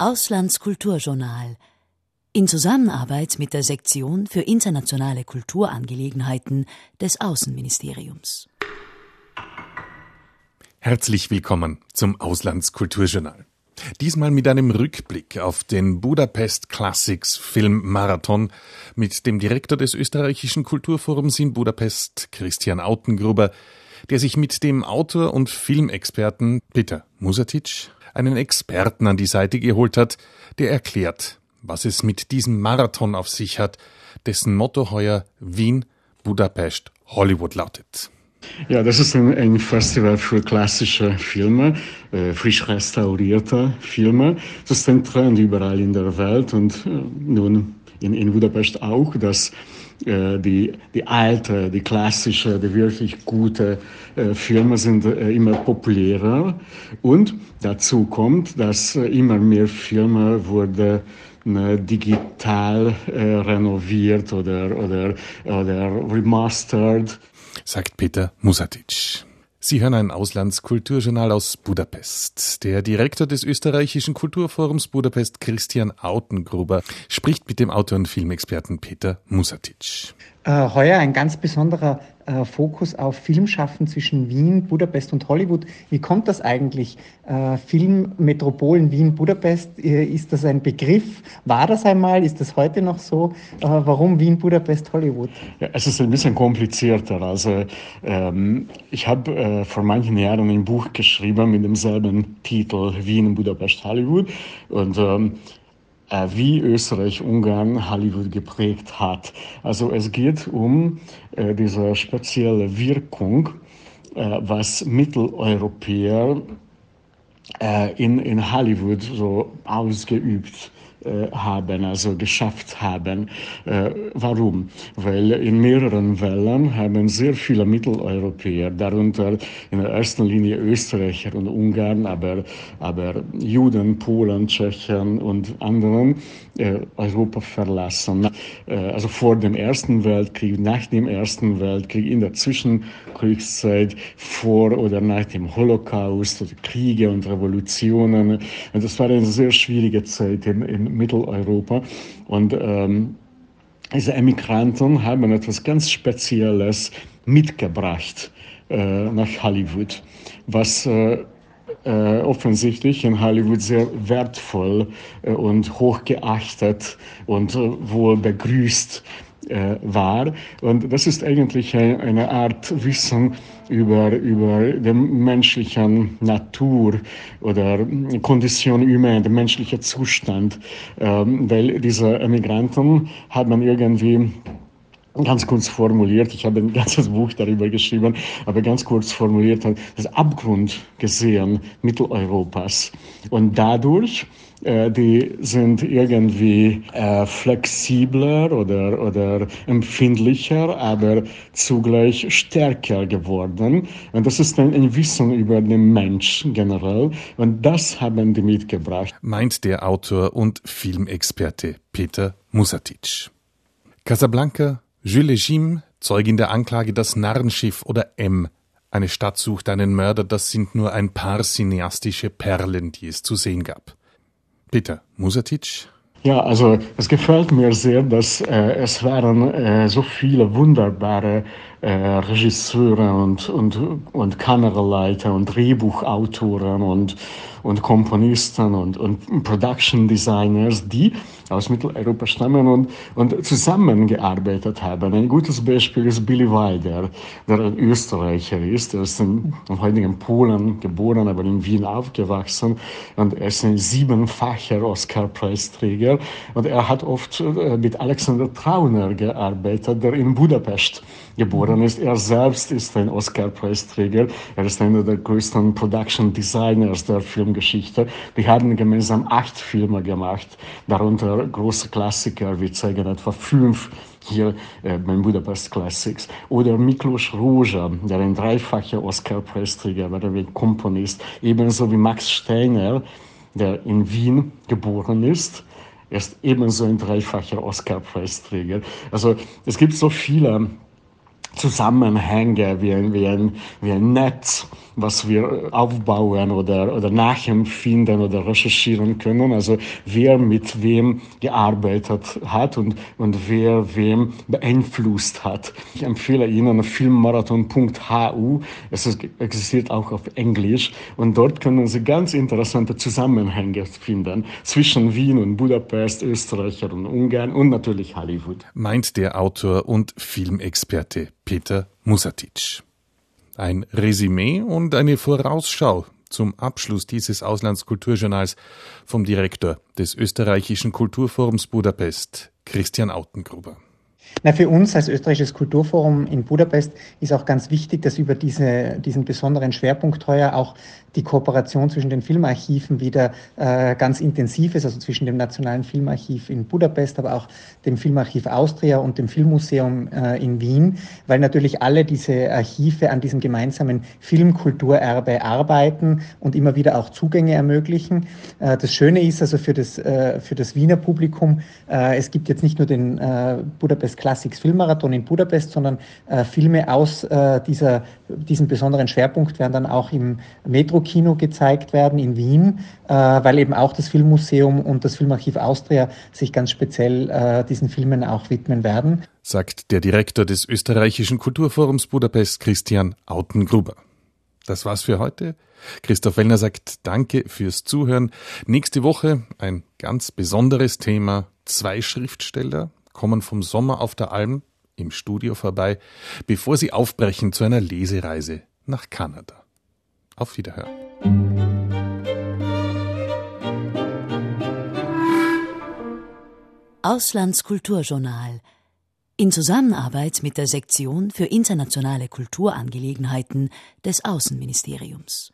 Auslandskulturjournal in Zusammenarbeit mit der Sektion für internationale Kulturangelegenheiten des Außenministeriums. Herzlich willkommen zum Auslandskulturjournal. Diesmal mit einem Rückblick auf den Budapest Classics Film Marathon mit dem Direktor des österreichischen Kulturforums in Budapest, Christian Autengruber, der sich mit dem Autor und Filmexperten Peter Musatic einen Experten an die Seite geholt hat, der erklärt, was es mit diesem Marathon auf sich hat, dessen Motto heuer Wien, Budapest, Hollywood lautet. Ja, das ist ein, ein Festival für klassische Filme, äh, frisch restaurierte Filme. Das ist ein Trend überall in der Welt und äh, nun in, in Budapest auch, dass die, die alte, die klassische, die wirklich gute äh, Filme sind äh, immer populärer. Und dazu kommt, dass äh, immer mehr Filme wurde ne, digital äh, renoviert oder, oder, oder remastered sagt Peter Musatic. Sie hören ein Auslandskulturjournal aus Budapest. Der Direktor des österreichischen Kulturforums Budapest, Christian Autengruber, spricht mit dem Autor und Filmexperten Peter Musatic. Äh, heuer ein ganz besonderer äh, Fokus auf Filmschaffen zwischen Wien, Budapest und Hollywood. Wie kommt das eigentlich? Äh, Filmmetropolen Wien, Budapest, ist das ein Begriff? War das einmal? Ist das heute noch so? Warum Wien, Budapest, Hollywood? Ja, es ist ein bisschen komplizierter. Also ähm, ich habe äh, vor manchen Jahren ein Buch geschrieben mit demselben Titel Wien, Budapest, Hollywood und ähm, äh, wie Österreich Ungarn Hollywood geprägt hat. Also es geht um äh, diese spezielle Wirkung, äh, was Mitteleuropäer äh, in, in Hollywood so ausgeübt äh, haben, also geschafft haben. Äh, warum? Weil in mehreren Wellen haben sehr viele Mitteleuropäer, darunter in der ersten Linie Österreicher und Ungarn, aber, aber Juden, Polen, Tschechen und anderen, äh, Europa verlassen. also vor dem Ersten Weltkrieg, nach dem Ersten Weltkrieg, in der Zwischenkriegszeit, vor oder nach dem Holocaust, Kriege und Revolutionen. Und das war eine sehr schwierige Zeit in, in Mitteleuropa. Und ähm, diese Emigranten haben etwas ganz Spezielles mitgebracht äh, nach Hollywood, was äh, äh, offensichtlich in Hollywood sehr wertvoll äh, und hochgeachtet und äh, wohl begrüßt äh, war. Und das ist eigentlich eine Art Wissen über, über die menschliche Natur oder Kondition humaine, der menschliche Zustand, ähm, weil diese Emigranten hat man irgendwie ganz kurz formuliert, ich habe ein ganzes Buch darüber geschrieben, aber ganz kurz formuliert, das Abgrund gesehen Mitteleuropas. Und dadurch äh, die sind irgendwie äh, flexibler oder, oder empfindlicher, aber zugleich stärker geworden. Und das ist ein, ein Wissen über den Mensch generell. Und das haben die mitgebracht. Meint der Autor und Filmexperte Peter Musatic. Casablanca, Jules Jim, Zeugin der Anklage Das Narrenschiff oder M. Eine Stadt sucht einen Mörder, das sind nur ein paar cineastische Perlen, die es zu sehen gab. Peter Musatic. Ja, also es gefällt mir sehr, dass äh, es waren äh, so viele wunderbare äh, Regisseure und, und, und Kameraleiter und Drehbuchautoren und, und Komponisten und, und Production Designers, die aus Mitteleuropa stammen und, und zusammengearbeitet haben. Ein gutes Beispiel ist Billy Wilder, der ein Österreicher ist. Er ist in, in heutigen Polen geboren, aber in Wien aufgewachsen und er ist ein siebenfacher Oscar-Preisträger und er hat oft äh, mit Alexander Trauner gearbeitet, der in Budapest geboren ist. Er selbst ist ein Oscar-Preisträger. Er ist einer der größten Production Designers der Filmgeschichte. Wir haben gemeinsam acht Filme gemacht, darunter große Klassiker. Wir zeigen etwa fünf hier äh, beim Budapest Classics. Oder Miklos Roja, der ein dreifacher Oscar-Preisträger war, der Komponist, ebenso wie Max Steiner, der in Wien geboren ist. Er ist ebenso ein dreifacher Oscar-Preisträger. Also es gibt so viele Zusammenhänge, wie ein, wie ein, wie ein Netz, was wir aufbauen oder, oder nachempfinden oder recherchieren können. Also wer mit wem gearbeitet hat und, und wer wem beeinflusst hat. Ich empfehle Ihnen filmmarathon.hu. Es existiert auch auf Englisch und dort können Sie ganz interessante Zusammenhänge finden zwischen Wien und Budapest, Österreich und Ungarn und natürlich Hollywood. Meint der Autor und Filmexperte Peter Musatic. Ein Resümee und eine Vorausschau zum Abschluss dieses Auslandskulturjournals vom Direktor des österreichischen Kulturforums Budapest, Christian Autengruber. Na, für uns als österreichisches Kulturforum in Budapest ist auch ganz wichtig, dass über diese, diesen besonderen Schwerpunkt heuer auch die Kooperation zwischen den Filmarchiven wieder äh, ganz intensiv ist, also zwischen dem Nationalen Filmarchiv in Budapest, aber auch dem Filmarchiv Austria und dem Filmmuseum äh, in Wien, weil natürlich alle diese Archive an diesem gemeinsamen Filmkulturerbe arbeiten und immer wieder auch Zugänge ermöglichen. Äh, das Schöne ist also für das, äh, für das Wiener Publikum, äh, es gibt jetzt nicht nur den äh, Budapest Classics Filmmarathon in Budapest, sondern äh, Filme aus äh, dieser, diesem besonderen Schwerpunkt werden dann auch im Metro-Kino gezeigt werden in Wien, äh, weil eben auch das Filmmuseum und das Filmarchiv Austria sich ganz speziell äh, diesen Filmen auch widmen werden. Sagt der Direktor des österreichischen Kulturforums Budapest, Christian Autengruber. Das war's für heute. Christoph Wellner sagt Danke fürs Zuhören. Nächste Woche ein ganz besonderes Thema. Zwei Schriftsteller, kommen vom Sommer auf der Alm im Studio vorbei, bevor sie aufbrechen zu einer Lesereise nach Kanada. Auf Wiederhören. Auslandskulturjournal in Zusammenarbeit mit der Sektion für internationale Kulturangelegenheiten des Außenministeriums.